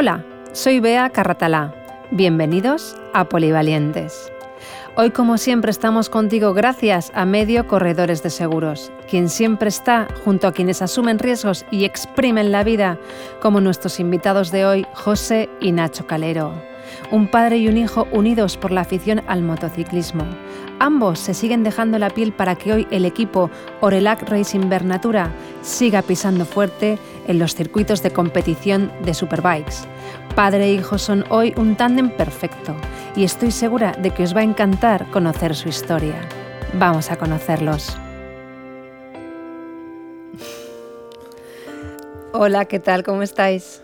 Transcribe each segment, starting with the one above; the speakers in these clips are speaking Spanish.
Hola, soy Bea Carratalá. Bienvenidos a Polivalientes. Hoy como siempre estamos contigo gracias a Medio Corredores de Seguros, quien siempre está junto a quienes asumen riesgos y exprimen la vida, como nuestros invitados de hoy, José y Nacho Calero. Un padre y un hijo unidos por la afición al motociclismo. Ambos se siguen dejando la piel para que hoy el equipo Orelac Racing Bernatura siga pisando fuerte en los circuitos de competición de Superbikes. Padre e hijo son hoy un tándem perfecto y estoy segura de que os va a encantar conocer su historia. Vamos a conocerlos. Hola, ¿qué tal? ¿Cómo estáis?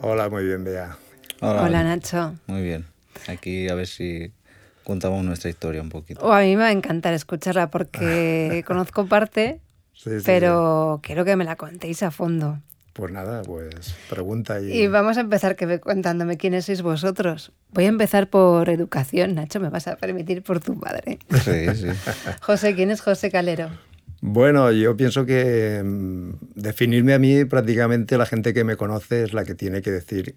Hola, muy bien, Bea. Hola, Nacho. Muy bien. Aquí a ver si contamos nuestra historia un poquito. Oh, a mí me va a encantar escucharla porque conozco parte, pero quiero que me la contéis a fondo. Pues nada, pues pregunta y... Y vamos a empezar que contándome quiénes sois vosotros. Voy a empezar por educación, Nacho, me vas a permitir por tu padre. Sí, sí. José, ¿quién es José Calero? Bueno, yo pienso que mm, definirme a mí prácticamente la gente que me conoce es la que tiene que decir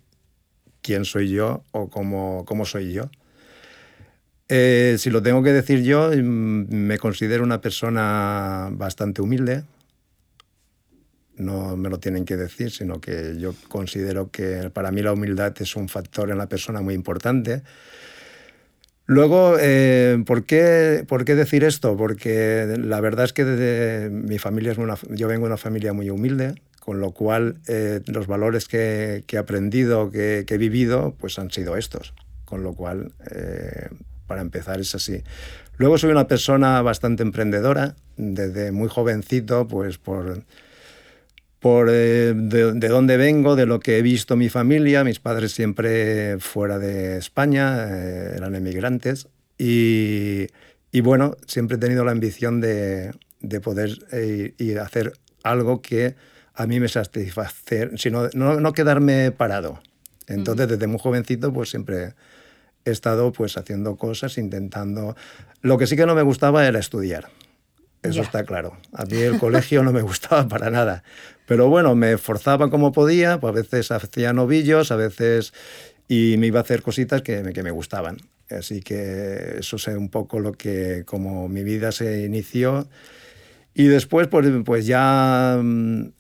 quién soy yo o cómo, cómo soy yo. Eh, si lo tengo que decir yo, mm, me considero una persona bastante humilde. No me lo tienen que decir, sino que yo considero que para mí la humildad es un factor en la persona muy importante. Luego, eh, ¿por, qué, ¿por, qué, decir esto? Porque la verdad es que desde mi familia es una, yo vengo de una familia muy humilde, con lo cual eh, los valores que, he aprendido, que, he vivido, pues han sido estos. Con lo cual, para empezar es así. Luego soy una persona bastante emprendedora, desde muy jovencito, pues por, por eh, de, dónde vengo, de lo que he visto mi familia, mis padres siempre fuera de España, eh, eran emigrantes, y, y, bueno, siempre he tenido la ambición de, de poder eh, y hacer algo que a mí me satisfacer, sino no, no quedarme parado. Entonces, desde muy jovencito, pues siempre he estado pues haciendo cosas, intentando... Lo que sí que no me gustaba era estudiar. Eso está claro. A mí el colegio no me gustaba para nada. Pero bueno, me esforzaba como podía, pues a veces hacía novillos, a veces... Y me iba a hacer cositas que que me gustaban. Así que eso es un poco lo que, como mi vida se inició. Y después, pues, pues ya,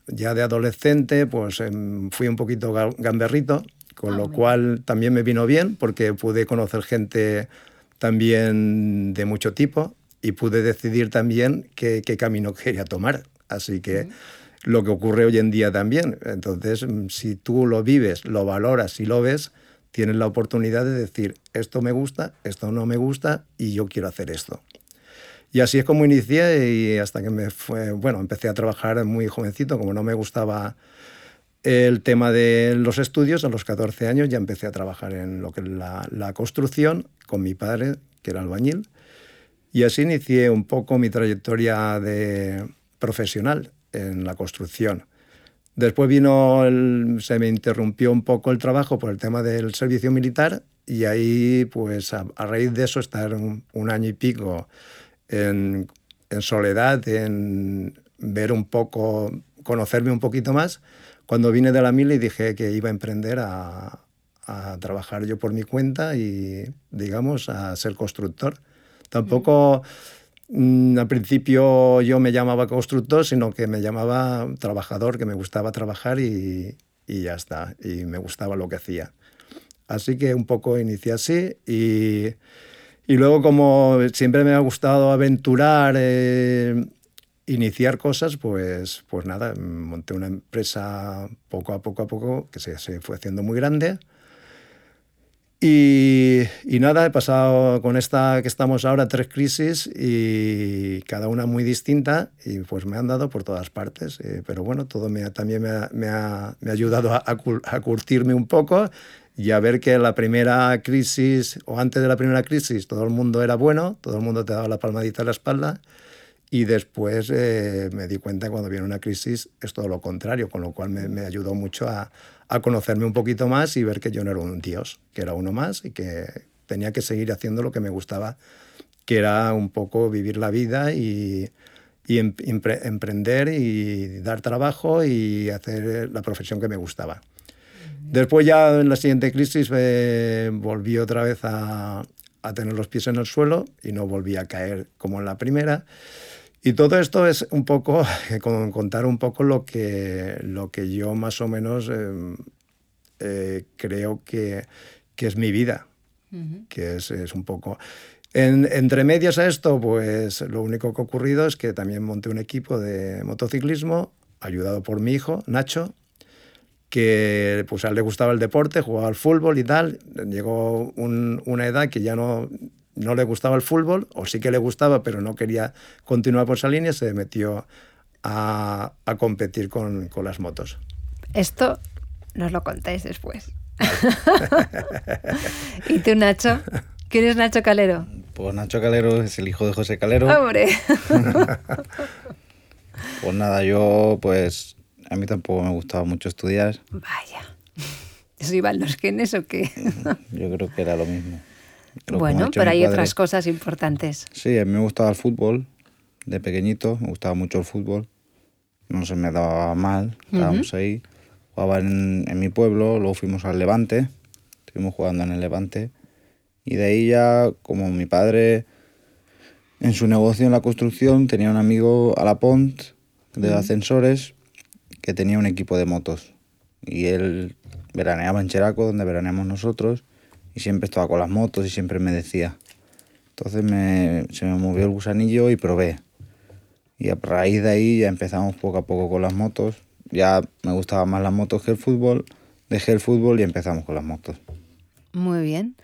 ya de adolescente, pues em, fui un poquito gamberrito, con ah, lo cual también me vino bien porque pude conocer gente también de mucho tipo y pude decidir también qué, qué camino quería tomar. Así que lo que ocurre hoy en día también. Entonces, mm, si tú lo vives, lo valoras y lo ves, tienes la oportunidad de decir, esto me gusta, esto no me gusta y yo quiero hacer esto. Y así es como inicié y hasta que me fue, bueno, empecé a trabajar muy jovencito, como no me gustaba el tema de los estudios, a los 14 años ya empecé a trabajar en lo que es la, construcción con mi padre, que era albañil, y así inicié un poco mi trayectoria de profesional en la construcción. Después vino, se me interrumpió un poco el trabajo por el tema del servicio militar y ahí, pues a, raíz de eso, estar un, un año y pico en, en, soledad, en ver un poco, conocerme un poquito más, cuando vine de la mili dije que iba a emprender a, trabajar yo por mi cuenta y, digamos, a ser constructor. Tampoco mm, al principio yo me llamaba constructor, sino que me llamaba trabajador, que me gustaba trabajar y, ya está, y me gustaba lo que hacía. Así que un poco inicié así y, y luego como siempre me ha gustado aventurar, eh, iniciar cosas, pues, pues nada, monté una empresa poco a poco a poco que se, se fue haciendo muy grande. Y, y, nada, he pasado con esta que estamos ahora tres crisis y cada una muy distinta y pues me han dado por todas partes. Eh, pero bueno, todo me también me ha, me ha, me ha ayudado a, a, curtirme un poco y a ver que la primera crisis o antes de la primera crisis todo el mundo era bueno, todo el mundo te daba la palmadita en la espalda y después eh, me di cuenta cuando viene una crisis es todo lo contrario, con lo cual me, me ayudó mucho a, a, conocerme un poquito más y ver que yo no era un dios, que era uno más y que tenía que seguir haciendo lo que me gustaba, que era un poco vivir la vida y, y em, emprender y dar trabajo y hacer la profesión que me gustaba. Después ya en la siguiente crisis eh, volví otra vez a, a tener los pies en el suelo y no volví a caer como en la primera. Y todo esto es un poco, contar un poco lo que, lo que yo más o menos eh, eh, creo que, que, es mi vida, que es, es, un poco... En, entre medias a esto, pues lo único que ha ocurrido es que también monté un equipo de motociclismo, ayudado por mi hijo, Nacho, que pues a él le gustaba el deporte, jugaba al fútbol y tal. Llegó un, una edad que ya no, no le gustaba el fútbol, o sí que le gustaba, pero no quería continuar por esa línea, se metió a, a competir con, con, las motos. Esto nos lo contáis después. ¿Y tú, Nacho? ¿Quién es Nacho Calero? Pues Nacho Calero es el hijo de José Calero. ¡Hombre! pues nada, yo pues a mí tampoco me gustaba mucho estudiar. Vaya. ¿Eso iba en los genes o qué? Yo creo que era lo mismo. bueno, pero hay otras cosas importantes. Sí, a mí me gustaba el fútbol de pequeñito, me gustaba mucho el fútbol. No se me daba mal, estábamos ahí. Jugaba en, en, mi pueblo, luego fuimos al Levante, estuvimos jugando en el Levante. Y de ahí ya, como mi padre en su negocio en la construcción tenía un amigo a la Pont de ascensores que tenía un equipo de motos. Y él veraneaba en Cheraco, donde veraneamos nosotros, y siempre estaba con las motos y siempre me decía. Entonces me, se me movió el gusanillo y probé. Y a raíz de ahí ya empezamos poco a poco con las motos. Ya me gustaban más las motos que el fútbol. Dejé el fútbol y empezamos con las motos. Muy bien.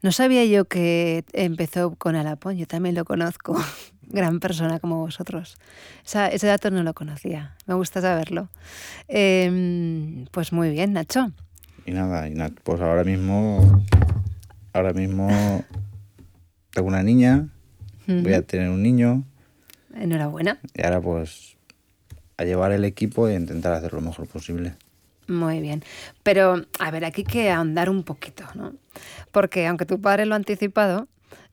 No sabía yo que empezó con Alapón, yo también lo conozco. Gran persona como vosotros. ese dato no lo conocía, me gusta saberlo. Em, pues muy bien, Nacho. Y nada, y pues ahora mismo, ahora mismo tengo una niña, voy a tener un niño. Enhorabuena. Y ahora pues a llevar el equipo e intentar hacer lo mejor posible. Muy bien. Pero, a ver, aquí hay que ahondar un poquito, ¿no? Porque aunque tu padre lo ha anticipado,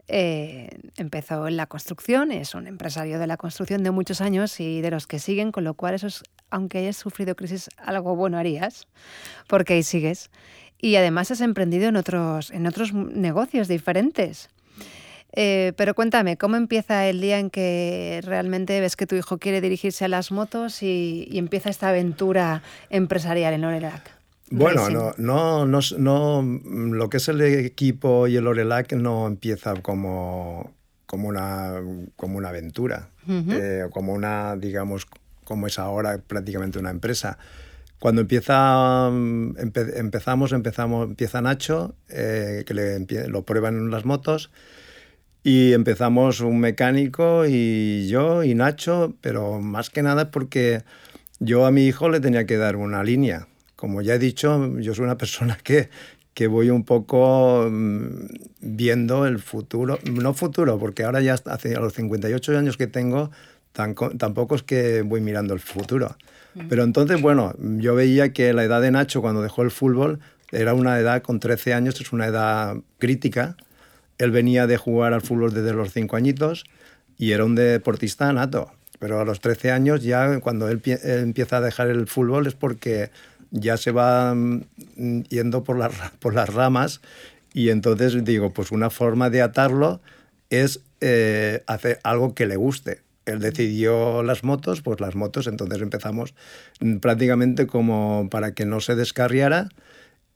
eh, empezó en la construcción, es un empresario de la construcción de muchos años y de los que siguen, con lo cual aunque hayas sufrido crisis, algo bueno harías, porque ahí sigues. Y además has emprendido en otros, en otros negocios diferentes. Eh, pero cuéntame, ¿cómo empieza el día en que realmente ves que tu hijo quiere dirigirse a las motos y, empieza esta aventura empresarial en Orelac? Bueno, no, no, no, no, lo que es el equipo y el Orelac no empieza como, como, una, como una aventura, eh, como una, digamos, como es ahora prácticamente una empresa. Cuando empieza, empezamos, empezamos, empieza Nacho, eh, que le, lo prueban en las motos, y empezamos un mecánico y yo y Nacho, pero más que nada porque yo a mi hijo le tenía que dar una línea como ya he dicho, yo soy una persona que, que voy un poco mm, viendo el futuro, no futuro, porque ahora ya hace a los 58 años que tengo, tampoco es que voy mirando el futuro. Pero entonces, bueno, yo veía que la edad de Nacho cuando dejó el fútbol era una edad con 13 años, es una edad crítica. Él venía de jugar al fútbol desde los 5 añitos y era un deportista nato. Pero a los 13 años ya cuando él empieza a dejar el fútbol es porque ya se va mm, yendo por las, por las ramas y entonces digo, pues una forma de atarlo es eh, hacer algo que le guste. Él decidió las motos, pues las motos, entonces empezamos mm, prácticamente como para que no se descarriara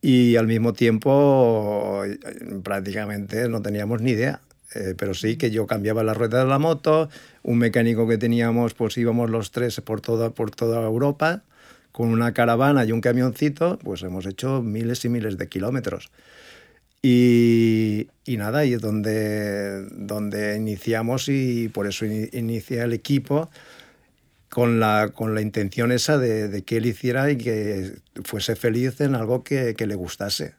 y al mismo tiempo eh, prácticamente no teníamos ni idea. Eh, pero sí que yo cambiaba la rueda de la moto, un mecánico que teníamos, pues íbamos los tres por toda, por toda Europa con una caravana y un camioncito, pues hemos hecho miles y miles de kilómetros. Y, y nada, y es donde, donde iniciamos y por eso inicia el equipo con la, con la intención esa de, de, que él hiciera y que fuese feliz en algo que, que le gustase.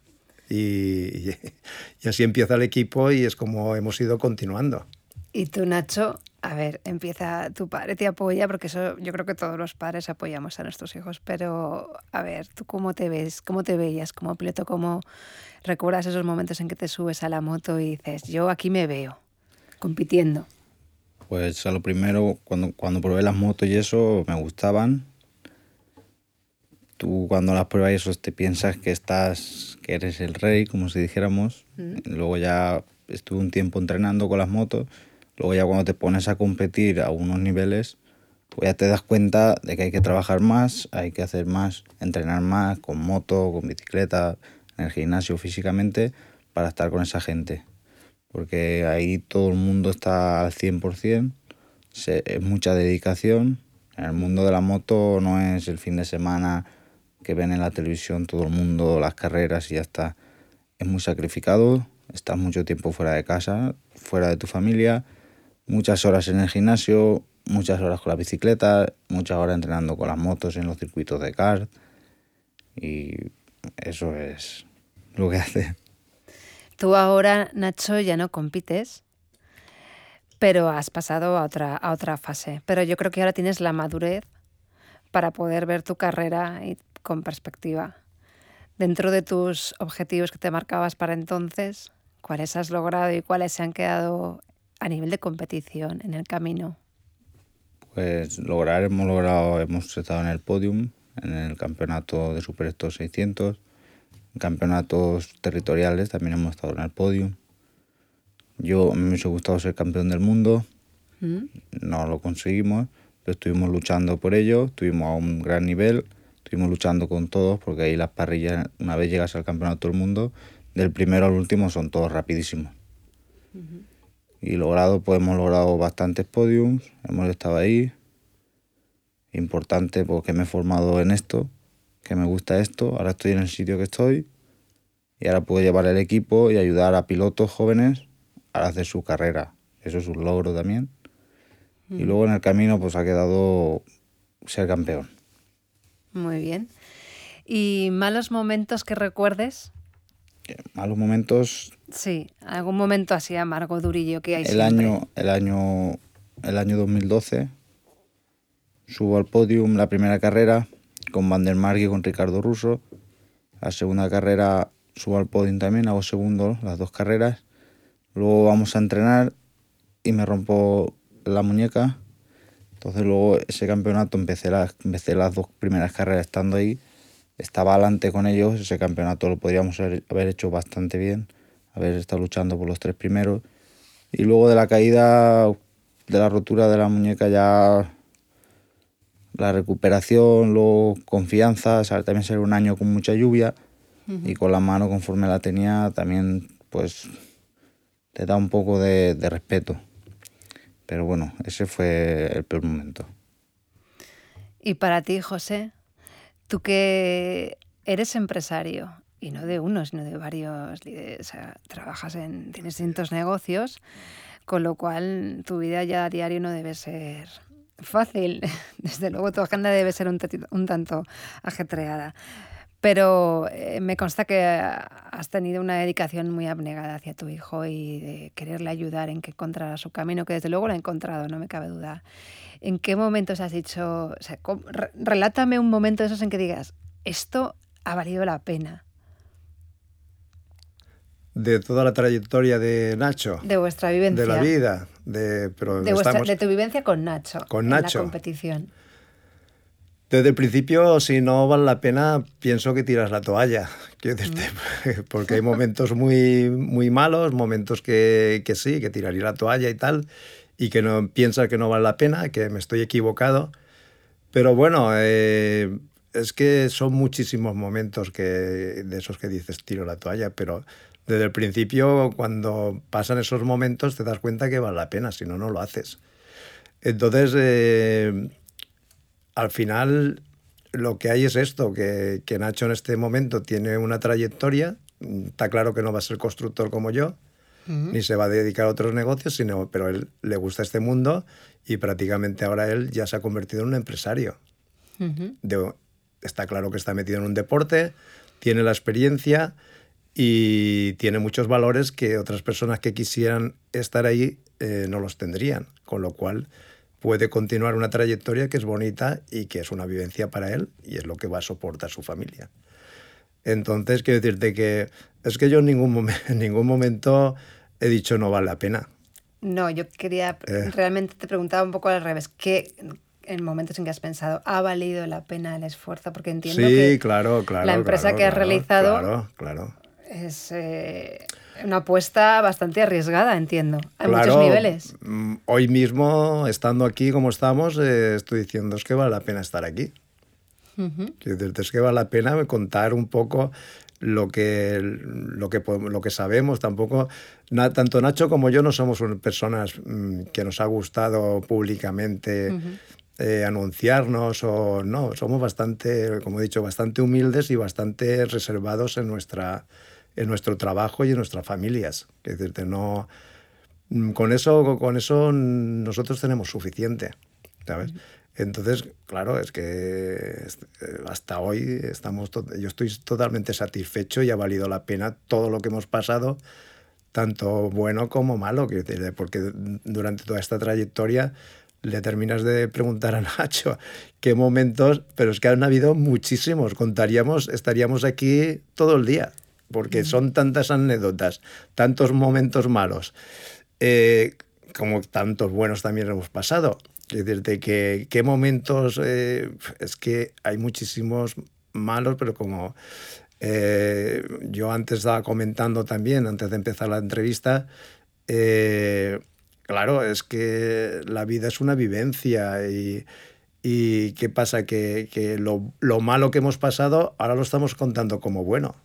Y, y, así empieza el equipo y es como hemos ido continuando. Y tú, Nacho, a ver, empieza, tu padre te apoya, porque eso yo creo que todos los padres apoyamos a nuestros hijos, pero a ver, ¿tú cómo te ves? ¿Cómo te veías como piloto? ¿Cómo recuerdas esos momentos en que te subes a la moto y dices, yo aquí me veo, compitiendo? Pues a lo primero, cuando, cuando probé las motos y eso, me gustaban. tú cuando las pruebas eso te piensas que estás, que eres el rey, como si dijéramos. Luego ya estuve un tiempo entrenando con las motos. Luego ya cuando te pones a competir a unos niveles, pues ya te das cuenta de que hay que trabajar más, hay que hacer más, entrenar más con moto, con bicicleta, en el gimnasio físicamente, para estar con esa gente. Porque ahí todo el mundo está al 100%, es mucha dedicación. En el mundo de la moto no es el fin de semana que ven en la televisión todo el mundo las carreras y ya está. Es muy sacrificado, estás mucho tiempo fuera de casa, fuera de tu familia, muchas horas en el gimnasio, muchas horas con la bicicleta, muchas horas entrenando con las motos en los circuitos de kart y eso es lo que hace. Tú ahora, Nacho, ya no compites, pero has pasado a otra, a otra fase. Pero yo creo que ahora tienes la madurez para poder ver tu carrera con perspectiva. Dentro de tus objetivos que te marcabas para entonces, ¿cuáles has logrado y cuáles se han quedado a nivel de competición en el camino? Pues lograr, hemos logrado, hemos estado en el podium, en el campeonato de Super 600, en campeonatos territoriales también hemos estado en el podium. Yo me hubiese gustado ser campeón del mundo, mm. no lo conseguimos, pero estuvimos luchando por ello, estuvimos a un gran nivel, estuvimos luchando con todos, porque ahí las parrillas, una vez llegas al campeonato del mundo, del primero al último son todos rapidísimos. Y logrado, pues hemos logrado bastantes podiums, hemos estado ahí. Importante porque me he formado en esto, que me gusta esto, ahora estoy en el sitio que estoy y ahora puedo llevar el equipo y ayudar a pilotos jóvenes a hacer su carrera. Eso es un logro también. Y luego en el camino pues ha quedado ser campeón. Muy bien. ¿Y malos momentos que recuerdes? Malos momentos. Sí, algún momento así amargo, durillo que hay el Año, el, año, el año 2012 subo al podium la primera carrera con Van der Mark y con Ricardo Russo. La segunda carrera subo al podium también, hago segundo las dos carreras. Luego vamos a entrenar y me rompo la muñeca. Entonces luego ese campeonato empecé las, empecé las dos primeras carreras estando ahí. Estaba adelante con ellos, ese campeonato lo podríamos haber hecho bastante bien, haber estado luchando por los tres primeros. Y luego de la caída, de la rotura de la muñeca ya la recuperación, luego confianza, también ser un año con mucha lluvia y con la mano conforme la tenía también pues te da un poco de, respeto. Pero bueno, ese fue el peor momento. Y para ti, José, tú que eres empresario, y no de uno, sino de varios, o sea, trabajas en, tienes distintos negocios, con lo cual tu vida ya a diario no debe ser fácil. Desde luego tu agenda debe ser un, un tanto ajetreada pero eh, me consta que has tenido una dedicación muy abnegada hacia tu hijo y de quererle ayudar en que encontrara su camino, que desde luego lo ha encontrado, no me cabe duda. ¿En qué momentos has dicho, relátame un momento de esos en que digas, esto ha valido la pena? De toda la trayectoria de Nacho. De vuestra vivencia. De la vida. De, pero de, tu vivencia con Nacho. Con Nacho. En la competición. Desde el principio, si no vale la pena, pienso que tiras la toalla. Porque hay momentos muy, muy malos, momentos que, que, sí, que tiraría la toalla y tal, y que no piensas que no vale la pena, que me estoy equivocado. Pero bueno, eh, es que son muchísimos momentos que, de esos que dices tiro la toalla, pero desde el principio, cuando pasan esos momentos, te das cuenta que vale la pena, si no, no lo haces. Entonces, eh, al final lo que hay es esto, que, Nacho en este momento tiene una trayectoria, está claro que no va a ser constructor como yo, ni se va a dedicar a otros negocios, sino, pero él le gusta este mundo y prácticamente ahora él ya se ha convertido en un empresario. está claro que está metido en un deporte, tiene la experiencia y tiene muchos valores que otras personas que quisieran estar ahí eh, no los tendrían, con lo cual puede continuar una trayectoria que es bonita y que es una vivencia para él y es lo que va a soportar su familia. Entonces, quiero decirte que es que yo en ningún, en ningún momento he dicho no vale la pena. No, yo quería, eh. realmente te preguntaba un poco al revés, ¿qué, en momentos en que has pensado, ¿ha valido la pena el esfuerzo? Porque entiendo sí, que claro, claro, la empresa claro, que has realizado Claro, claro. es eh, una apuesta bastante arriesgada, entiendo, a Claro, muchos niveles. mm, Hoy mismo, estando aquí como estamos, eh, estoy diciendo es que vale la pena estar aquí. Quiero decirte, Es que vale la pena contar un poco lo que, lo que, lo que sabemos. Tampoco, na- tanto Nacho como yo no somos personas mm, que nos ha gustado públicamente eh, anunciarnos o no. Somos bastante, como he dicho, bastante humildes y bastante reservados en, nuestra, en nuestro trabajo y en nuestras familias. Quiero decirte, no, Mm, con eso, con eso nosotros tenemos suficiente, ¿sabes? Entonces, claro, es que eh, hasta hoy estamos, yo estoy totalmente satisfecho y ha valido la pena todo lo que hemos pasado, tanto bueno como malo, porque durante toda esta trayectoria le terminas de preguntar a Nacho qué momentos, pero es que han habido muchísimos, contaríamos, estaríamos aquí todo el día, porque son tantas anécdotas, tantos momentos malos, eh, como tantos buenos también hemos pasado. Es decirte que qué momentos, eh, es que hay muchísimos malos, pero como eh, yo antes estaba comentando también, antes de empezar la entrevista, eh, claro, es que la vida es una vivencia y, y ¿qué pasa? Que, que lo, lo malo que hemos pasado ahora lo estamos contando como bueno.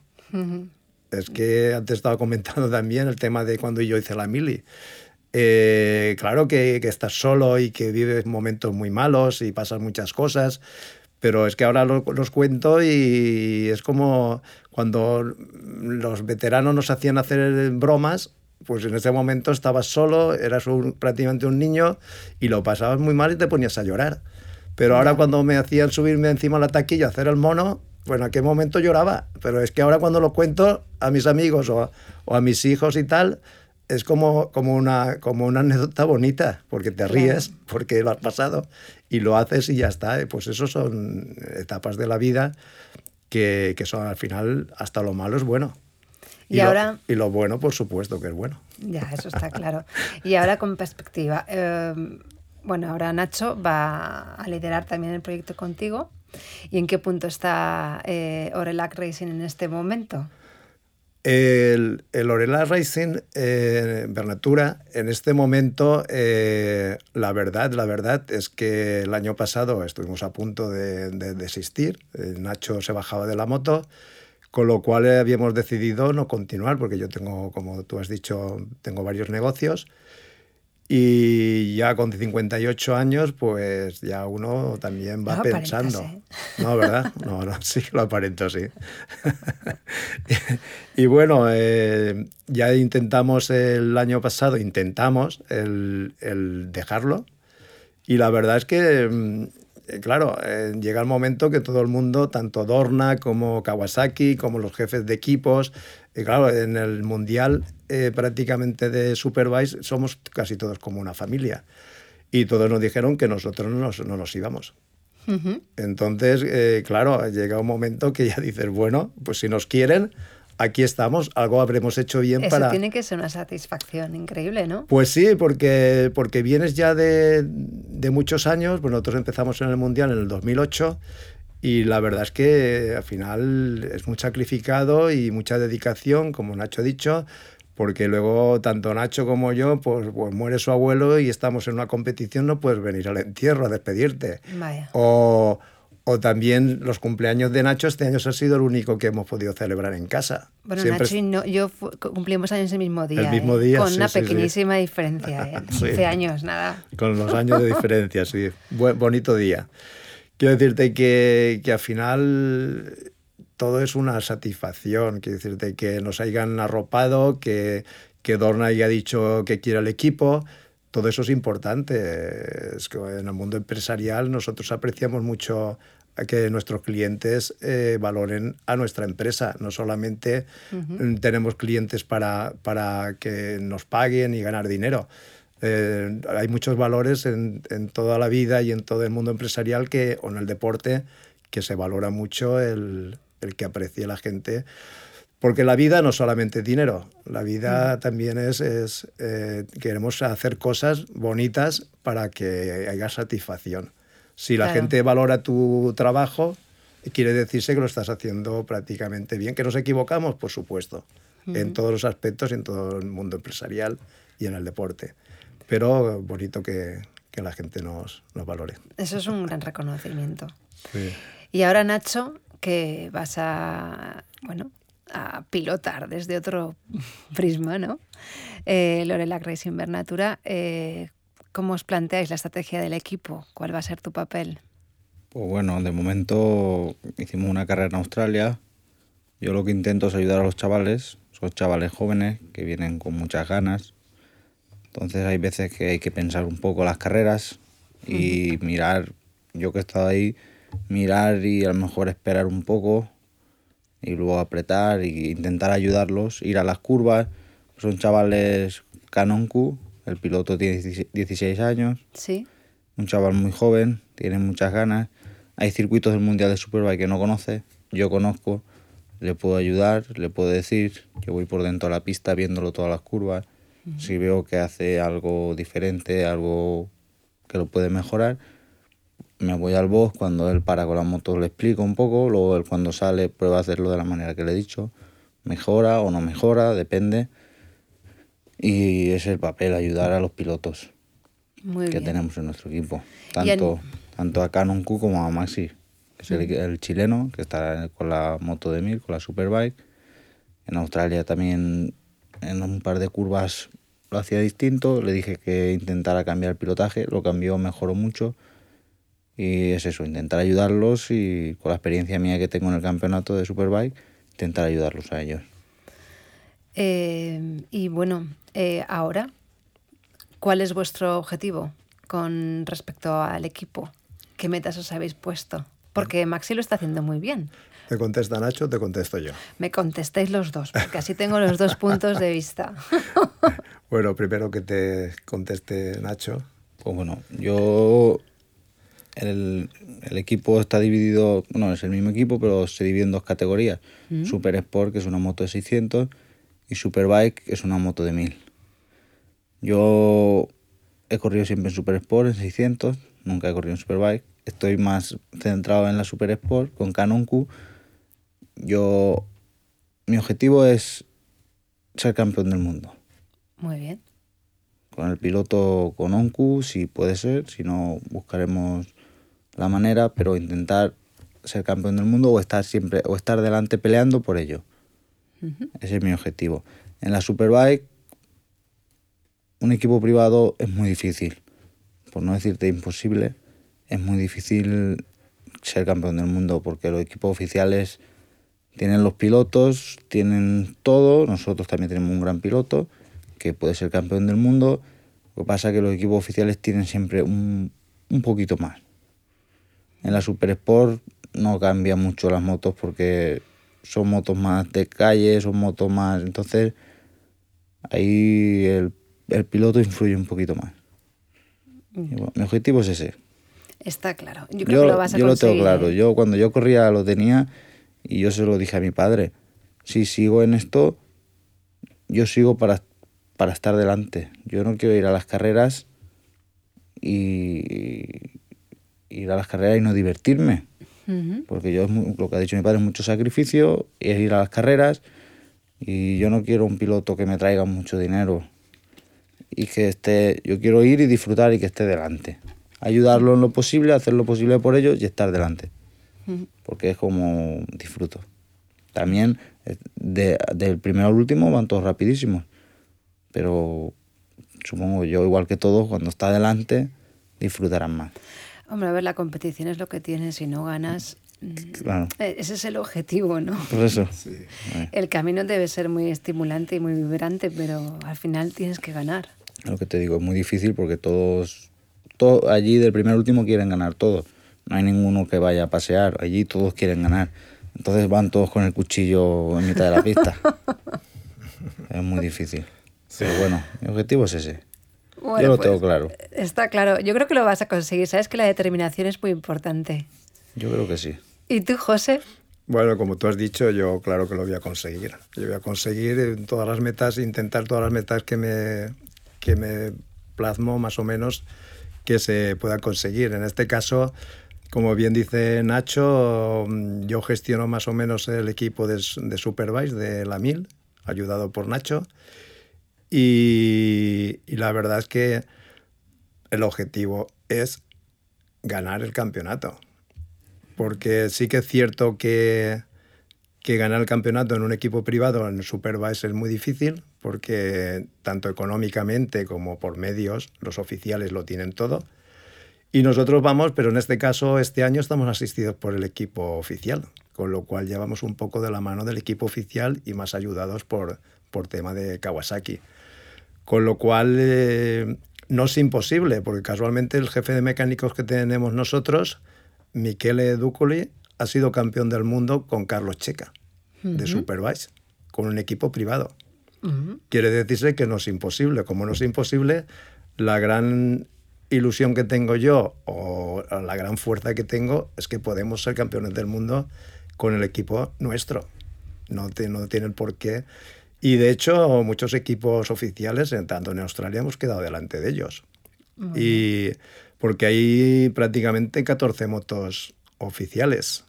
Es que antes estaba comentando también el tema de cuando yo hice la mili. Eh, claro que, que estás solo y que vives momentos muy malos y pasas muchas cosas, pero es que ahora lo- los cuento y es como cuando los veteranos nos hacían hacer bromas, pues en ese momento estabas solo, eras un- prácticamente un niño y lo pasabas muy mal y te ponías a llorar. Pero ahora cuando me hacían subirme encima la taquilla a hacer el mono, pues en aquel momento lloraba. Pero es que ahora cuando lo cuento a mis amigos o a, o a mis hijos y tal, es como, como, una, como una anécdota bonita, porque te ríes, porque lo has pasado y lo haces y ya está. Pues eso son etapas de la vida que, que son al final hasta lo malo es bueno. Y lo- ahora- y lo bueno, por supuesto que es bueno. Ya, eso está claro. Y ahora con perspectiva, eh, bueno, ahora Nacho va a liderar también el proyecto contigo. ¿Y en qué punto está eh, Orelac Racing en este momento? El, el Orela Racing, eh, Bernatura, en este momento, eh, la verdad, la verdad es que el año pasado estuvimos a punto de, de desistir. Eh, Nacho se bajaba de la moto, con lo cual habíamos decidido no continuar, porque yo tengo, como tú has dicho, tengo varios negocios. Y ya con 58 años, pues ya uno también va No pensando. ¿eh? No, ¿verdad? No, no, sí que lo aparento, sí. y bueno, eh, ya intentamos el año pasado, intentamos el, el dejarlo. Y la verdad es que, mm, eh, claro, eh, llega el momento que todo el mundo, tanto Dorna como Kawasaki, como los jefes de equipos, y claro, en el mundial eh, prácticamente de Supervise somos casi todos como una familia. Y todos nos dijeron que nosotros no nos, no nos íbamos. Ujú. Entonces, eh, claro, llega un momento que ya dices, bueno, pues si nos quieren, aquí estamos, algo habremos hecho bien Eso para... tiene que ser una satisfacción increíble, ¿no? Pues sí, porque, porque vienes ya de, de muchos años, pues nosotros empezamos en el Mundial en el 2008 y la verdad es que al final es muy sacrificado y mucha dedicación, como Nacho ha dicho, porque luego tanto Nacho como yo, pues, pues muere su abuelo y estamos en una competición, no puedes venir al entierro a despedirte. Vaya. O, o también los cumpleaños de Nacho, este año ha sido el único que hemos podido celebrar en casa. Bueno, Siempre Nacho y no, yo cumplimos años el mismo día. mismo ¿eh? día, Con sí, una sí, sí. pequeñísima diferencia, ¿eh? Sí. 15 años, nada. Con los años de diferencia, sí. Bu- bonito día. Quiero decirte que, que al final todo es una satisfacción. Quiero decirte que nos hayan arropado, que, que Dorna haya dicho que quiere el equipo. Todo eso es importante. Es que en el mundo empresarial nosotros apreciamos mucho que nuestros clientes eh, valoren a nuestra empresa. No solamente mm, tenemos clientes para, para que nos paguen y ganar dinero. Eh, hay muchos valores en, en toda la vida y en todo el mundo empresarial que, o en el deporte que se valora mucho el, el que aprecie la gente. Porque la vida no solamente es dinero, la vida también es, es eh, queremos hacer cosas bonitas para que haya satisfacción. Si la Claro. gente valora tu trabajo, quiere decirse que lo estás haciendo prácticamente bien. ¿Que nos equivocamos? Por supuesto, en todos los aspectos, en todo el mundo empresarial y en el deporte. Pero bonito que, que la gente nos, nos valore. Eso es un gran reconocimiento. Sí. Y ahora, Nacho, que vas a, bueno, a pilotar desde otro prisma, ¿no? Eh, Lorela Racing Bernatura, eh, ¿cómo os planteáis la estrategia del equipo? ¿Cuál va a ser tu papel? Pues bueno, de momento hicimos una carrera en Australia. Yo lo que intento es ayudar a los chavales, son chavales jóvenes que vienen con muchas ganas. Entonces hay veces que hay que pensar un poco las carreras y mirar, yo que he estado ahí, mirar y a lo mejor esperar un poco y luego apretar e intentar ayudarlos, ir a las curvas. Son chavales Canon Q, el piloto tiene 16 años, Sí. un chaval muy joven, tiene muchas ganas. Hay circuitos del Mundial de Superbike que no conoce, yo conozco, le puedo ayudar, le puedo decir, yo voy por dentro de la pista viéndolo todas las curvas. Si veo que hace algo diferente, algo que lo puede mejorar, me voy al box, cuando él para con la moto le explico un poco, luego él cuando sale prueba a hacerlo de la manera que le he dicho, mejora o no mejora, depende. Y es el papel, ayudar a los pilotos Muy que bien. tenemos en nuestro equipo. Y en- Tanto, tanto a Canon Q como a Maxi, que es el, el chileno, que está con la moto de 1000, con la Superbike. En Australia también en un par de curvas lo hacía distinto. Le dije que intentara cambiar el pilotaje, lo cambió, mejoró mucho. Y es eso, intentar ayudarlos y con la experiencia mía que tengo en el campeonato de Superbike, intentar ayudarlos a ellos. Eh, y bueno, eh, ahora, ¿cuál es vuestro objetivo con respecto al equipo? ¿Qué metas os habéis puesto? Porque Maxi lo está haciendo muy bien. ¿Te contesta Nacho te contesto yo? Me contestéis los dos, porque así tengo los dos puntos de vista. Bueno, primero que te conteste Nacho. Pues bueno, yo. El, el equipo está dividido, no es el mismo equipo, pero se divide en dos categorías: Super Sport, que es una moto de 600, y Superbike, que es una moto de 1000. Yo he corrido siempre en Super Sport, en 600, nunca he corrido en Superbike. Estoy más centrado en la Super Sport con Canon Q. Yo. Mi objetivo es ser campeón del mundo Muy bien. con el piloto con Oncu, si puede ser, si no buscaremos la manera, pero intentar ser campeón del mundo o estar siempre o estar delante peleando por ello. Ese es mi objetivo. En la Superbike un equipo privado es muy difícil, por no decirte imposible, es muy difícil ser campeón del mundo porque los equipos oficiales tienen los pilotos, tienen todo, nosotros también tenemos un gran piloto que puede ser campeón del mundo, lo que pasa es que los equipos oficiales tienen siempre un, un poquito más. En la Super Sport no cambia mucho las motos porque son motos más de calle, son motos más... Entonces ahí el, el piloto influye un poquito más. Y bueno, mi objetivo es ese. Está claro. Yo creo Yo, que lo vas a yo lo tengo claro. Yo cuando yo corría lo tenía y yo se lo dije a mi padre. Si sigo en esto, yo sigo para, para estar delante. Yo no quiero ir a las carreras y ir a las carreras y no divertirme. Ujú. Porque yo, lo que ha dicho mi padre, es mucho sacrificio, es ir a las carreras y yo no quiero un piloto que me traiga mucho dinero y que esté, yo quiero ir y disfrutar y que esté delante. Ayudarlo en lo posible, hacer lo posible por ellos y estar delante. Ujú. Porque es como disfruto. También eh, de- del primero al último van todos rapidísimos. Pero supongo yo, igual que todos, cuando está delante, disfrutarán más. Hombre, a ver, la competición es lo que tienes. Si no ganas, Claro. eh, ese es el objetivo, ¿no? Por eso. Eh, El camino debe ser muy estimulante y muy vibrante, pero al final tienes que ganar. Lo que te digo, es muy difícil porque todos, todo, allí del primer al último quieren ganar todos. No hay ninguno que vaya a pasear, allí todos quieren ganar. Entonces van todos con el cuchillo en mitad de la pista. es muy difícil. Pero bueno, mi objetivo es ese. Bueno, Yo lo pues, tengo claro. Está claro. Yo creo que lo vas a conseguir. Sabes que la determinación es muy importante. Yo creo que sí. ¿Y tú, José? Bueno, como tú has dicho, yo claro que lo voy a conseguir. Yo voy a conseguir todas las metas, intentar todas las metas que me, que me plasmo más o menos, que se pueda conseguir. En este caso, como bien dice Nacho, yo gestiono más o menos el equipo de, de Supervise de la MIL, ayudado por Nacho. Y, y, la verdad es que el objetivo es ganar el campeonato. Porque sí que es cierto que, que ganar el campeonato en un equipo privado en Supervise es muy difícil, porque tanto económicamente como por medios los oficiales lo tienen todo y nosotros vamos, pero en este caso, este año estamos asistidos por el equipo oficial, con lo cual llevamos un poco de la mano del equipo oficial y más ayudados por, por tema de Kawasaki. Con lo cual, eh, no es imposible, porque casualmente el jefe de mecánicos que tenemos nosotros, Michele Ducoli, ha sido campeón del mundo con Carlos Checa, de Supervise, con un equipo privado. Quiere decirse que no es imposible. Como no es imposible, la gran ilusión que tengo yo o la gran fuerza que tengo es que podemos ser campeones del mundo con el equipo nuestro. No, no tiene el por qué. Y de hecho, muchos equipos oficiales, tanto en Australia, hemos quedado delante de ellos. Y porque hay prácticamente 14 motos oficiales.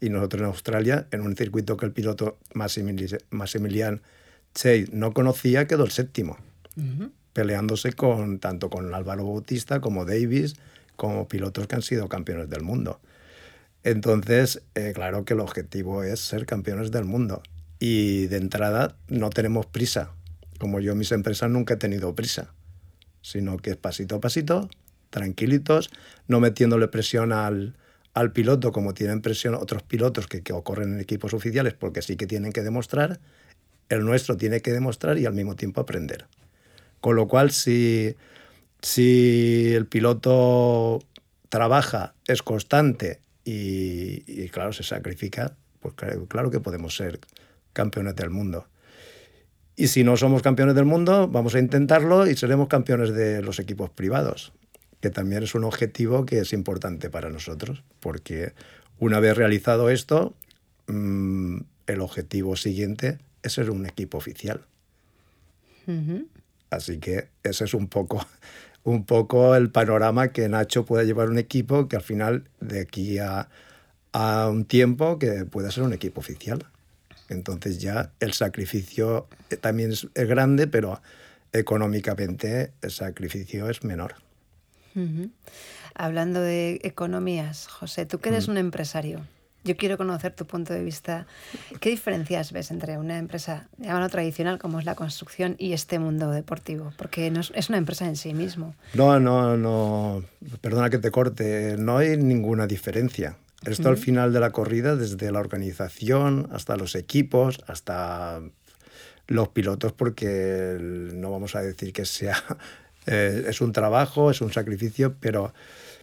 Y nosotros en Australia, en un circuito que el piloto Massimilian Chey no conocía, quedó el séptimo peleándose con, tanto con Álvaro Bautista como Davis, como pilotos que han sido campeones del mundo. Entonces, eh, claro que el objetivo es ser campeones del mundo. Y de entrada no tenemos prisa. Como yo, mis empresas nunca he tenido prisa, sino que es pasito a pasito, tranquilitos, no metiéndole presión al, al piloto como tienen presión otros pilotos que, que ocurren en equipos oficiales, porque sí que tienen que demostrar. El nuestro tiene que demostrar y al mismo tiempo aprender. Con lo cual, si, si el piloto trabaja, es constante y, claro, se sacrifica, pues claro, que podemos ser campeones del mundo. Y si no somos campeones del mundo, vamos a intentarlo y seremos campeones de los equipos privados, que también es un objetivo que es importante para nosotros, porque una vez realizado esto, mm, el objetivo siguiente es ser un equipo oficial. Así que ese es un poco, un poco el panorama que Nacho puede llevar un equipo que al final de aquí a, a un tiempo que pueda ser un equipo oficial. Entonces ya el sacrificio eh, también es, grande, pero económicamente el sacrificio es menor. Hablando de economías, José, tú que eres un empresario, yo quiero conocer tu punto de vista. ¿Qué diferencias ves entre una empresa, llamada tradicional, como es la construcción, y este mundo deportivo? Porque no es, una empresa en sí mismo. No, no, no. Perdona que te corte. No hay ninguna diferencia. Esto al final de la corrida, desde la organización hasta los equipos, hasta los pilotos, porque no vamos a decir que sea. Eh, es un trabajo, es un sacrificio, pero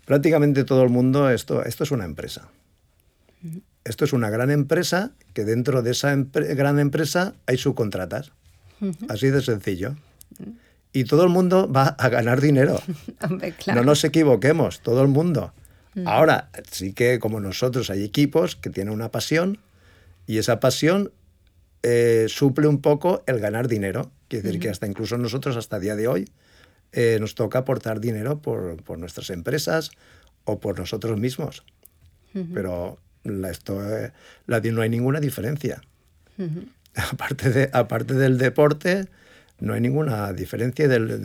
prácticamente todo el mundo, esto, esto es una empresa. Esto es una gran empresa que dentro de esa gran empresa hay subcontratas. Así de sencillo. Y todo el mundo va a ganar dinero. No nos equivoquemos, todo el mundo. Ahora, sí que como nosotros hay equipos que tienen una pasión y esa pasión eh, suple un poco el ganar dinero. Quiere decir que hasta incluso nosotros, hasta el día de hoy, eh, nos toca aportar dinero por, por, nuestras empresas o por nosotros mismos. Pero esto, eh, la, no hay ninguna diferencia. aparte, de, aparte del deporte, no hay ninguna diferencia del,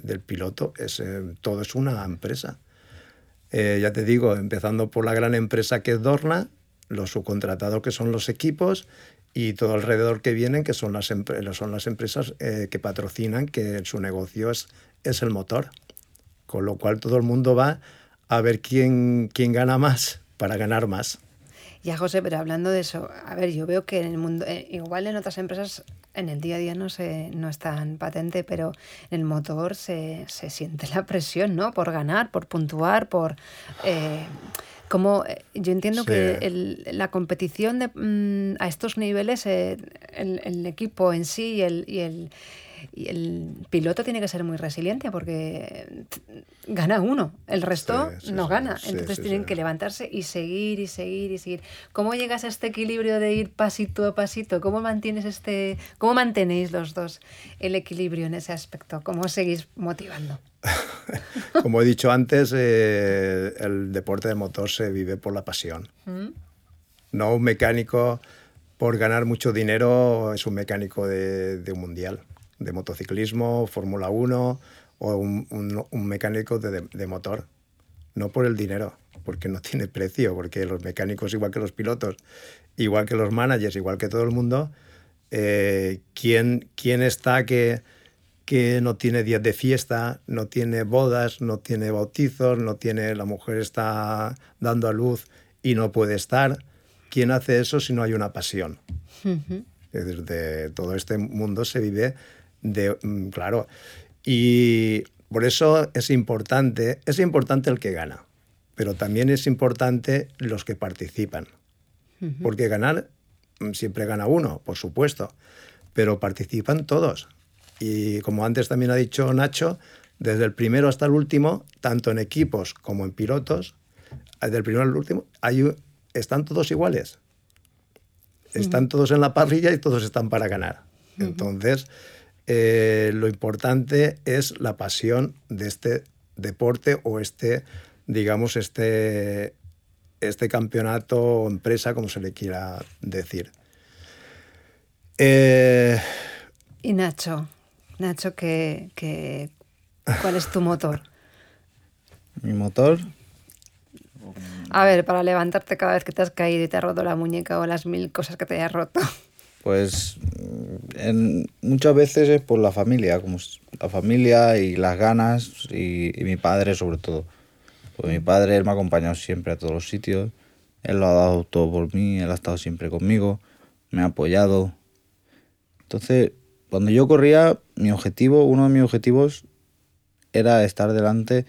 del piloto. Es, todo es una empresa. Eh, ya te digo, empezando por la gran empresa que es Dorna, los subcontratados que son los equipos y todo alrededor que vienen, que son las, son las empresas que patrocinan, que su negocio es, es el motor. Con lo cual todo el mundo va a ver quién, quién gana más para ganar más. Ya, José, pero hablando de eso, a ver, yo veo que en el mundo, eh, igual en otras empresas en el día a día no, se, no es tan patente, pero en el motor se, se siente la presión, ¿no? Por ganar, por puntuar, por... Eh, como eh, yo entiendo que el, la competición de, mm, a estos niveles, el, el, equipo en sí y el, y el y el piloto tiene que ser muy resiliente porque gana uno, el resto no gana. Entonces tienen que levantarse y seguir y seguir y seguir. ¿Cómo llegas a este equilibrio de ir pasito a pasito? ¿Cómo mantienes este, cómo mantenéis los dos el equilibrio en ese aspecto? ¿Cómo seguís motivando? como he dicho antes, eh, el deporte de motor se vive por la pasión. Mm. No un mecánico por ganar mucho dinero es un mecánico de, de un mundial, de motociclismo, Fórmula 1 o un, un- un mecánico de, de motor. No por el dinero, porque no tiene precio, porque los mecánicos, igual que los pilotos, igual que los managers, igual que todo el mundo, eh, ¿quién, quién está que, que no tiene días de fiesta, no tiene bodas, no tiene bautizos, no tiene la mujer está dando a luz y no puede estar? ¿Quién hace eso si no hay una pasión? Ujú. Es decir, de todo este mundo se vive de, mm, claro, y por eso es importante, es importante el que gana, pero también es importante los que participan, porque ganar mm, siempre gana uno, por supuesto, pero participan todos. Y como antes también ha dicho Nacho, desde el primero hasta el último, tanto en equipos como en pilotos, desde el primero al último, hay, están todos iguales. Están todos en la parrilla y todos están para ganar. Entonces, eh, lo importante es la pasión de este deporte o este, digamos, este, este campeonato o empresa, como se le quiera decir. Eh, Y Nacho, Nacho, ¿qué, qué- cuál es tu motor? Mi motor, A ver, para levantarte cada vez que te has caído y te has roto la muñeca o las mil cosas que te hayas roto. Pues en- muchas veces es por la familia, como la familia y las ganas y, y mi padre sobre todo. Pues mi padre él me ha acompañado siempre a todos los sitios, él lo ha dado todo por mí, él ha estado siempre conmigo, me ha apoyado. Entonces, cuando yo corría, mi objetivo, uno de mis objetivos era estar delante.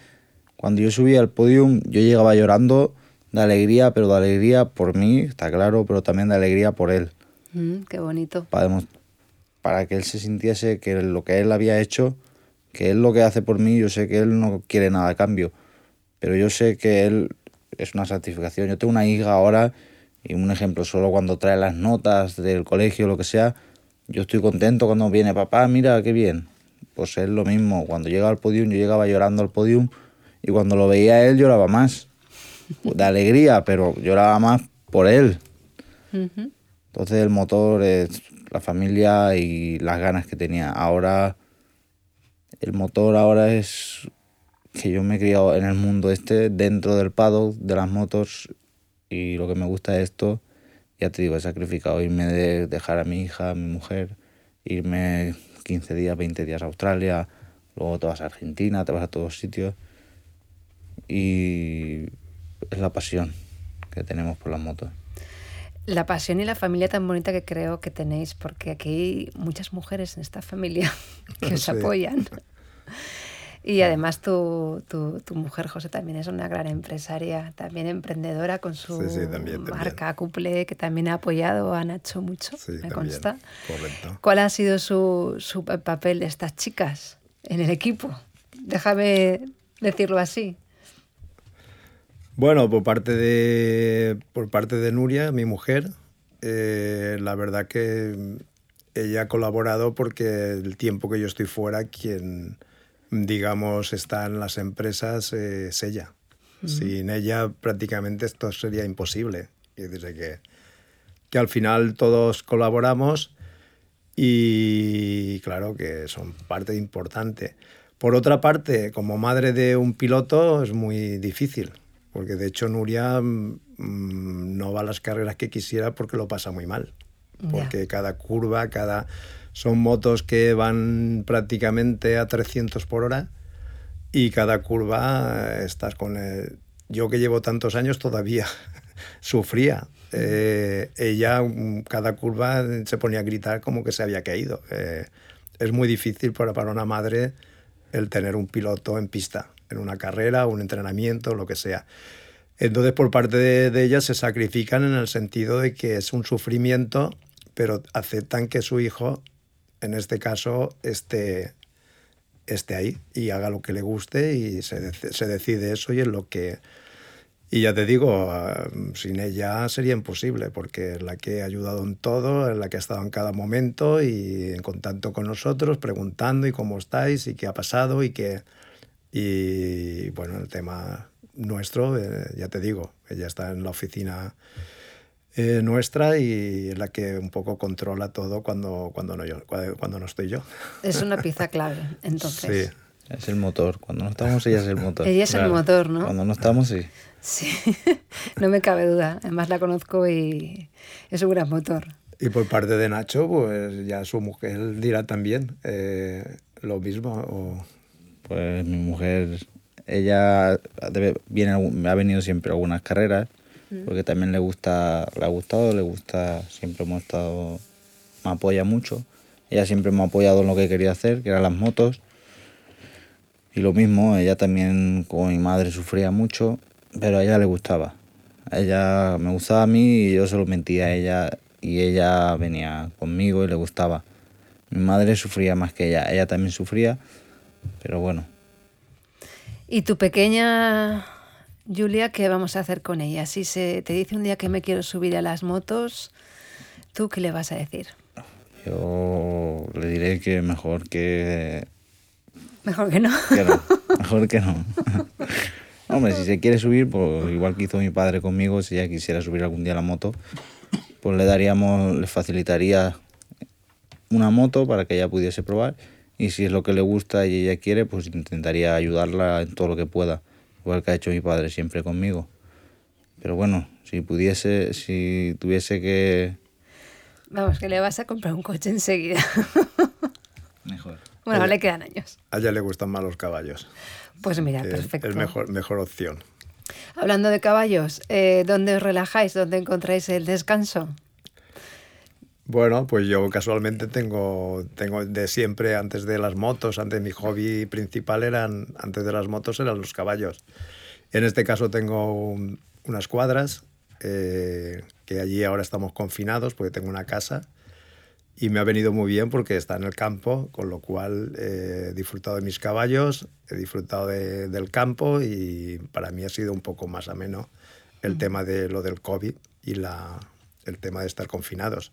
Cuando yo subía al podium, yo llegaba llorando de alegría, pero de alegría por mí, está claro, pero también de alegría por él Mm, qué bonito. para, para que él se sintiese que lo que él había hecho, que él lo que hace por mí, yo sé que él no quiere nada a cambio, pero yo sé que él es una satisfacción. Yo tengo una hija ahora y un ejemplo, solo cuando trae las notas del colegio, lo que sea, yo estoy contento cuando viene papá, mira qué bien. Pues es lo mismo, cuando llega al podium, yo llegaba llorando al podium y cuando lo veía a él lloraba más, de alegría, pero lloraba más por él. Ujú. Entonces el motor es la familia y las ganas que tenía. Ahora, el motor ahora es que yo me he criado en el mundo este, dentro del paddock de las motos y lo que me gusta es esto, ya te digo, he sacrificado irme de dejar a mi hija, a mi mujer, irme 15 días, 20 días a Australia, luego te vas a Argentina, te vas a todos sitios y es la pasión que tenemos por las motos. La pasión y la familia tan bonita que creo que tenéis, porque aquí hay muchas mujeres en esta familia que os Sí. apoyan. Y además tu, tu, tu mujer, José, también es una gran empresaria, también emprendedora con su Sí, sí, también, también. marca Couple, que también ha apoyado a Nacho mucho, sí, me también, consta. Correcto. ¿Cuál ha sido su, su pa- papel de estas chicas en el equipo? Déjame decirlo así. Bueno, por parte de, por parte de Nuria, mi mujer, eh, la verdad que ella ha colaborado porque el tiempo que yo estoy fuera, quien, digamos, está en las empresas eh, es ella. Sin ella prácticamente esto sería imposible. Es decir, que, que al final todos colaboramos y claro que son parte importante. Por otra parte, como madre de un piloto es muy difícil, porque de hecho Nuria mm, mm, no va a las carreras que quisiera porque lo pasa muy mal, porque cada curva, cada son motos que van prácticamente a 300 por hora y cada curva eh, estás con el... Yo que llevo tantos años todavía sufría. Eh, ella mm, cada curva se ponía a gritar como que se había caído. Eh, es muy difícil para, para una madre el tener un piloto en pista, en una carrera, un entrenamiento, lo que sea. Entonces, por parte de, de ellas se sacrifican en el sentido de que es un sufrimiento, pero aceptan que su hijo, en este caso, esté, esté ahí y haga lo que le guste y se, se decide eso y es lo que... Y ya te digo, ah, sin ella sería imposible, porque es la que ha ayudado en todo, es la que ha estado en cada momento y en contacto con nosotros, preguntando y cómo estáis y qué ha pasado y qué, Y bueno, el tema nuestro, eh, ya te digo, ella está en la oficina eh, nuestra y la que un poco controla todo cuando, cuando, no, yo, cuando no estoy yo. Es una pieza clave, entonces. Sí. Es el motor. Cuando no estamos, ella es el motor. Ella es el motor, ¿no? Cuando no estamos, sí. Sí, no me cabe duda. Además la conozco y es un gran motor. Y por parte de Nacho, pues ya su mujer dirá también eh, lo mismo. O... Pues mi mujer, ella viene, ha venido siempre a algunas carreras, porque también le gusta, le ha gustado, le gusta, siempre hemos estado, me apoya mucho. Ella siempre me ha apoyado en lo que quería hacer, que eran las motos. Y lo mismo, ella también, como mi madre, sufría mucho, pero a ella le gustaba. A ella me gustaba a mí y yo se lo mentía a ella y ella venía conmigo y le gustaba. Mi madre sufría más que ella, ella también sufría, pero bueno. ¿Y tu pequeña Julia, qué vamos a hacer con ella? Si se te dice un día que me quiero subir a las motos, ¿tú qué le vas a decir? Yo le diré que mejor que... Mejor que no. que no. Mejor que no. Hombre, si se quiere subir, pues igual que hizo mi padre conmigo, si ella quisiera subir algún día a la moto, pues le daríamos, le facilitaría una moto para que ella pudiese probar y si es lo que le gusta y ella quiere, pues intentaría ayudarla en todo lo que pueda, igual que ha hecho mi padre siempre conmigo. Pero bueno, si pudiese, si tuviese que... Vamos, que le vas a comprar un coche enseguida. Mejor. Bueno, le quedan años. A ella le gustan más los caballos. Pues mira, que perfecto. Es mejor, mejor opción. Hablando de caballos, eh, ¿dónde os relajáis? ¿Dónde encontráis el descanso? Bueno, pues yo casualmente tengo, tengo de siempre, antes de las motos, antes mi hobby principal eran, antes de las motos eran los caballos. En este caso tengo un- unas cuadras, eh, que allí ahora estamos confinados porque tengo una casa y me ha venido muy bien porque está en el campo, con lo cual eh, he disfrutado de mis caballos, he disfrutado de- del campo y para mí ha sido un poco más ameno el tema de lo del COVID y la, el tema de estar confinados.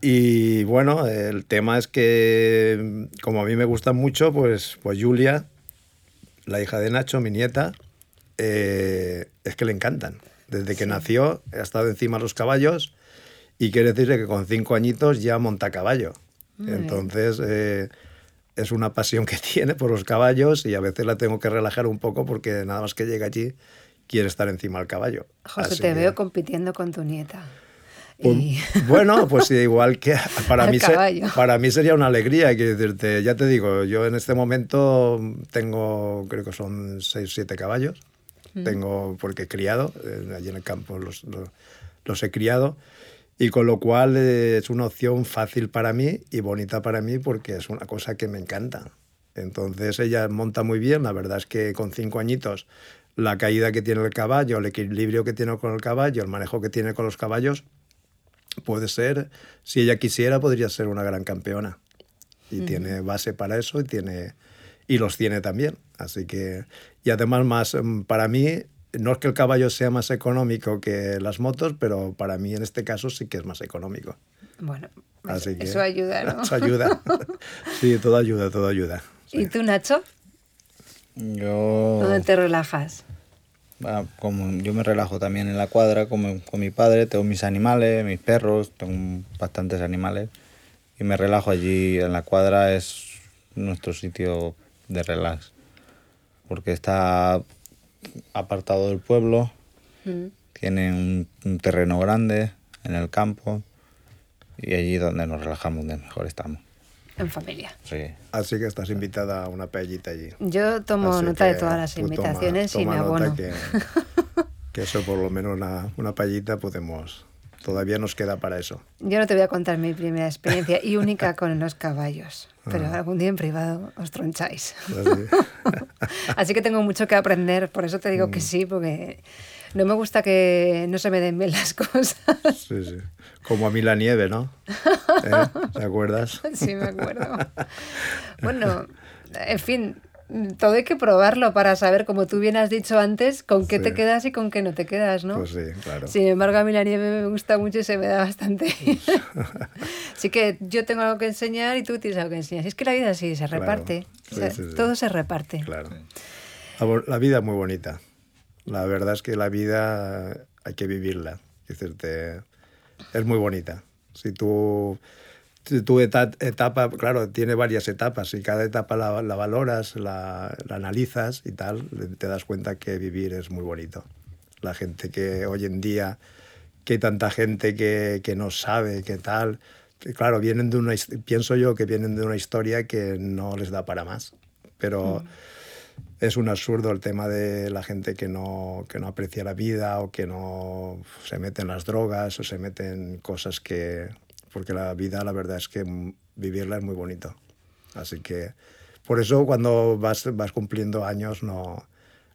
Y bueno, el tema es que como a mí me gustan mucho, pues, pues Julia, la hija de Nacho, mi nieta, eh, es que le encantan. Desde que nació ha estado encima de los caballos y quiere decir que con cinco añitos ya monta a caballo. Muy. Entonces eh, es una pasión que tiene por los caballos y a veces la tengo que relajar un poco porque nada más que llega allí quiere estar encima del caballo. José, Así te que- veo compitiendo con tu nieta. Pues, Y- Bueno, pues igual que para mí, se- para mí sería una alegría, quiero decirte, ya te digo, yo en este momento tengo, creo que son 6 7 caballos, tengo, porque he criado, eh, allí en el campo los, los, los he criado, y con lo cual eh, es una opción fácil para mí y bonita para mí porque es una cosa que me encanta. Entonces ella monta muy bien, la verdad es que con cinco añitos la caída que tiene el caballo, el equilibrio que tiene con el caballo, el manejo que tiene con los caballos, puede ser, si ella quisiera, podría ser una gran campeona. Y tiene base para eso y, tiene, y los tiene también. Así que, y además, más mm, para mí, no es que el caballo sea más económico que las motos, pero para mí en este caso sí que es más económico. Bueno, Así que, eso ayuda, ¿no? Eso ayuda. Sí, todo ayuda, todo ayuda. ¿Y tú, Nacho? Yo... ¿Dónde te relajas? Ah, como yo me relajo también en la cuadra como con mi padre, tengo mis animales, mis perros, tengo bastantes animales y me relajo allí en la cuadra, es nuestro sitio de relax, porque está apartado del pueblo, Mm. tiene un, un terreno grande en el campo y allí donde nos relajamos, donde mejor estamos. En familia. Sí. Así que estás invitada a una paellita allí. Yo tomo Así nota de todas las tú toma- invitaciones y toma me abono. Que, que eso por lo menos una, una paellita podemos... Todavía nos queda para eso. Yo no te voy a contar mi primera experiencia y única con los caballos, pero Ah. algún día en privado os troncháis. Así- Así que tengo mucho que aprender, por eso te digo Mm. que sí, porque no me gusta que no se me den bien las cosas. Sí, sí. Como a mí la nieve, ¿no? ¿Eh? ¿Te acuerdas? Sí, me acuerdo. Bueno, en fin, todo hay que probarlo para saber, como tú bien has dicho antes, con qué te Sí. quedas y con qué no te quedas, ¿no? Pues sí, claro. Sin embargo, a mí la nieve me gusta mucho y se me da bastante. Así que yo tengo algo que enseñar y tú tienes algo que enseñar. Es que la vida sí se Claro. reparte. O Sí, sea, sí. Todo se reparte. Claro. La vida es muy bonita. La verdad es que la vida hay que vivirla. Decirte, es muy bonita. Si tú, tu eta- etapa, claro, tiene varias etapas y cada etapa la, la valoras, la, analizas y tal, te das cuenta que vivir es muy bonito. La gente que hoy en día, que hay tanta gente que, que no sabe qué tal, que claro, vienen de una, pienso yo que vienen de una historia que no les da para más. Pero es un absurdo el tema de la gente que no, que no aprecia la vida o que no se mete en las drogas o se mete en cosas que... Porque la vida, la verdad es que vivirla es muy bonito. Así que por eso cuando vas, vas cumpliendo años no,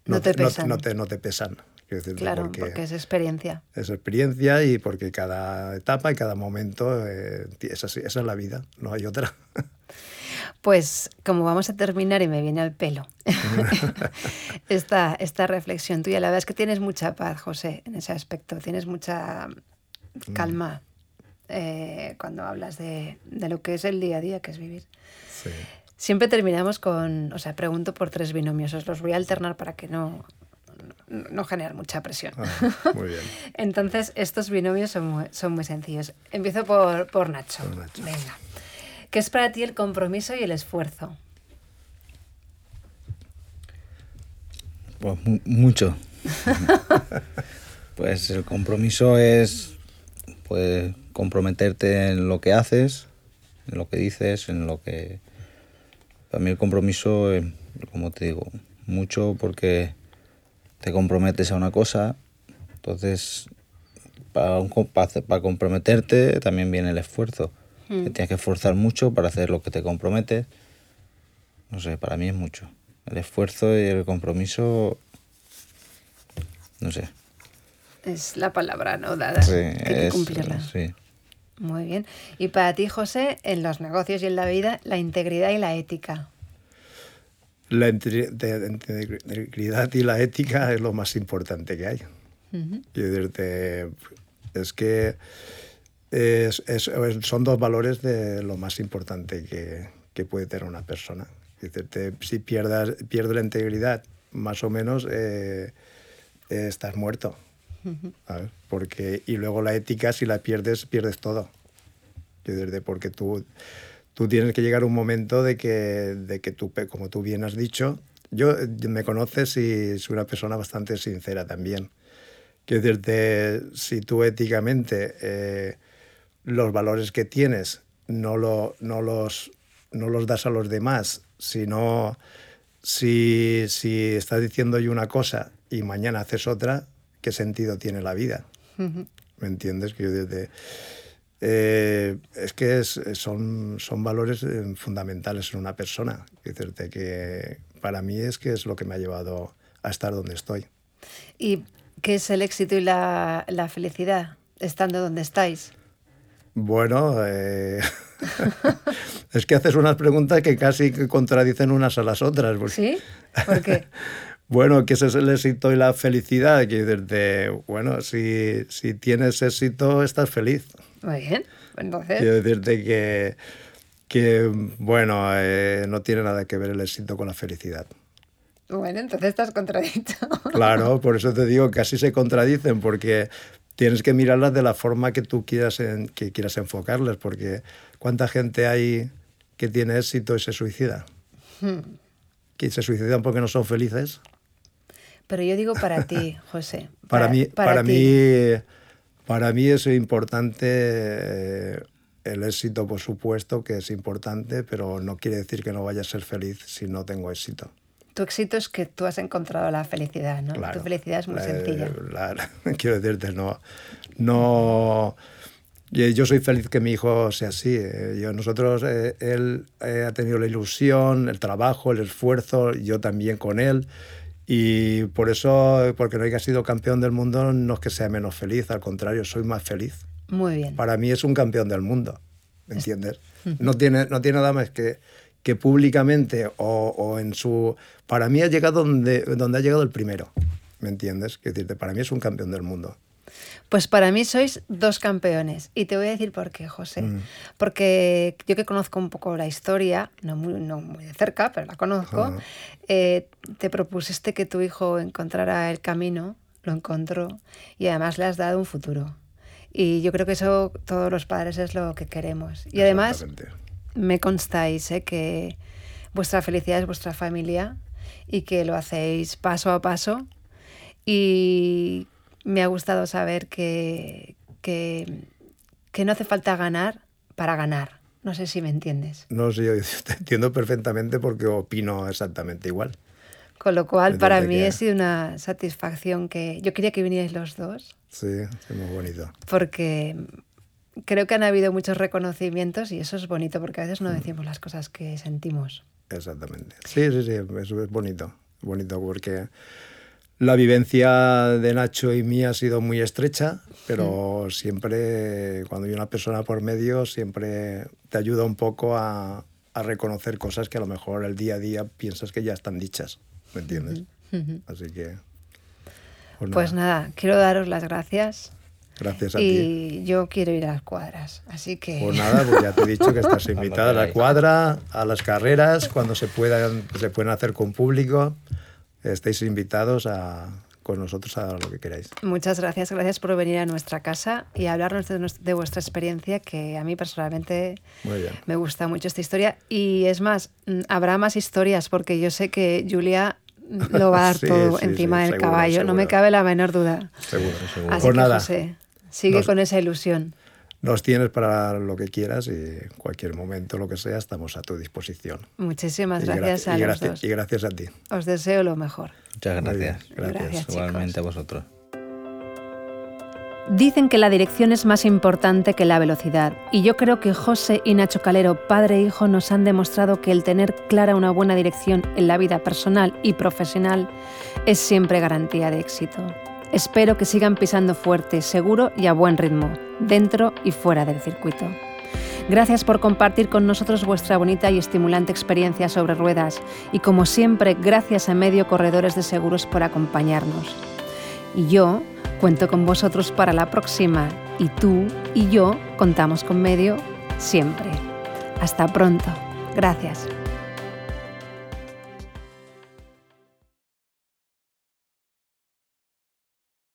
No te pesan. No, te, no te pesan. Decirte, Claro, porque porque es experiencia. es experiencia y porque cada etapa y cada momento eh, es así, esa es la vida, no hay otra. Pues como vamos a terminar y me viene al pelo esta, esta reflexión tuya, la verdad es que tienes mucha paz, José, en ese aspecto, tienes mucha calma eh, cuando hablas de, de lo que es el día a día, que es vivir. Sí. Siempre terminamos con, o sea, pregunto por tres binomios, os los voy a alternar para que no, no, no generar mucha presión. Ah, muy bien. Entonces, estos binomios son muy, son muy sencillos. Empiezo por, por Nacho. Por Nacho. Venga. ¿Qué es para ti el compromiso y el esfuerzo? Pues mu- mucho. pues el compromiso es pues comprometerte en lo que haces, en lo que dices, en lo que... Para mí el compromiso, es, como te digo, mucho porque te comprometes a una cosa, entonces para, un com- para, hacer- para comprometerte también viene el esfuerzo. Te tienes que esforzar mucho para hacer lo que te comprometes. No sé, para mí es mucho. El esfuerzo y el compromiso, no sé. Es la palabra, ¿no? Dada. Sí, que hay que es- cumplirla. sí. Muy bien. Y para ti, José, en los negocios y en la vida, la integridad y la ética. La integridad y la ética es lo más importante que hay. Quiero decirte, es que es- es- son dos valores de lo más importante que, que puede tener una persona. Quiero decirte, si pierdas, pierdes la integridad, más o menos eh, eh, estás muerto. ¿sabes? Porque, y luego la ética, si la pierdes, pierdes todo. Decirte, porque tú, tú tienes que llegar a un momento de que, de que tú, como tú bien has dicho, yo me conoces y soy una persona bastante sincera también. Quiero decirte, si tú éticamente eh, los valores que tienes no, lo, no, los, no los das a los demás, sino si, si estás diciendo yo una cosa y mañana haces otra, ¿qué sentido tiene la vida? ¿Me entiendes? Que yo desde- eh, es que es- son, son valores eh, fundamentales en una persona. Decirte que para mí es que es lo que me ha llevado a estar donde estoy. ¿Y qué es el éxito y la, la felicidad estando donde estáis? Bueno, eh, es que haces unas preguntas que casi que contradicen unas a las otras. porque- ¿Sí? ¿Por qué? Bueno, que ese es el éxito y la felicidad. Que desde, bueno, si, si tienes éxito, estás feliz. Muy bien. Entonces, Quiero decirte que, que bueno, eh, no tiene nada que ver el éxito con la felicidad. bueno, entonces estás contradicto. Claro, por eso te digo que así se contradicen, porque tienes que mirarlas de la forma que tú quieras, en- que quieras enfocarlas, porque ¿cuánta gente hay que tiene éxito y se suicida? ¿Que se suicidan porque no son felices? Pero yo digo para ti, José. Para, mí, para, mí, para mí es importante eh, el éxito, por supuesto, que es importante, pero no quiere decir que no vaya a ser feliz si no tengo éxito. Tu éxito es que tú has encontrado la felicidad, ¿no? Claro. Tu felicidad es muy La- sencilla. la- quiero decirte, no, no. y Yo soy feliz que mi hijo sea así. eh, Yo, nosotros, eh, él eh, ha tenido la ilusión, el trabajo, el esfuerzo, yo también con él. Y por eso, porque no haya sido campeón del mundo, no es que sea menos feliz, al contrario, soy más feliz. Muy bien. Para mí es un campeón del mundo, ¿me entiendes? No tiene, no tiene nada más que, que públicamente o, o en su... Para mí ha llegado donde, donde ha llegado el primero, ¿me entiendes? Que decirte, para mí es un campeón del mundo. Pues para mí sois dos campeones. Y te voy a decir por qué, José. Mm. Porque yo que conozco un poco la historia, no muy, no muy de cerca, pero la conozco, Ajá. eh, te propusiste que tu hijo encontrara el camino, lo encontró, y además le has dado un futuro. Y yo creo que eso todos los padres es lo que queremos. Y además. Me constáis ¿eh? que vuestra felicidad es vuestra familia y que lo hacéis paso a paso. Y me ha gustado saber que, que, que no hace falta ganar para ganar. No sé si me entiendes. No sé, yo te entiendo perfectamente porque opino exactamente igual. Con lo cual, para mí que- ha sido una satisfacción que yo quería que vinierais los dos, Sí, es muy bonito. porque creo que han habido muchos reconocimientos y eso es bonito, porque a veces no decimos las cosas que sentimos. Exactamente. Sí, sí, sí, eso es bonito. Bonito porque la vivencia de Nacho y mía ha sido muy estrecha, pero siempre, cuando hay una persona por medio, siempre te ayuda un poco a, a reconocer cosas que a lo mejor el día a día piensas que ya están dichas. ¿Me entiendes? Así que. Pues, Pues nada, nada, quiero daros las gracias gracias a ti. y yo quiero ir a las cuadras, así que Pues nada, pues ya te he dicho que estás invitada a la cuadra, a las carreras, cuando se puedan, se pueden hacer con público. Estáis invitados a, con nosotros a lo que queráis. muchas gracias, gracias por venir a nuestra casa y hablarnos de, de vuestra experiencia, que a mí personalmente me gusta mucho esta historia. Y es más, mm, habrá más historias, porque yo sé que Julia lo va a dar Sí, todo sí, encima sí, del seguro, caballo, no me cabe la menor duda. Seguro, seguro. Así Pues que, nada, José, sigue nos- con esa ilusión. nos tienes para lo que quieras y en cualquier momento, lo que sea, estamos a tu disposición. Muchísimas Y gracias gra- a y los gracias, dos. y gracias a ti. Os deseo lo mejor. Muchas bien, gracias. gracias. Gracias, chicos. Igualmente a vosotros. Dicen que la dirección es más importante que la velocidad, y yo creo que José y Nacho Calero, padre e hijo, nos han demostrado que el tener clara una buena dirección en la vida personal y profesional es siempre garantía de éxito. Espero que sigan pisando fuerte, seguro y a buen ritmo, dentro y fuera del circuito. Gracias por compartir con nosotros vuestra bonita y estimulante experiencia sobre ruedas y como siempre gracias a Medio Corredores de Seguros por acompañarnos. Y yo cuento con vosotros para la próxima y tú y yo contamos con Medio siempre. Hasta pronto. Gracias.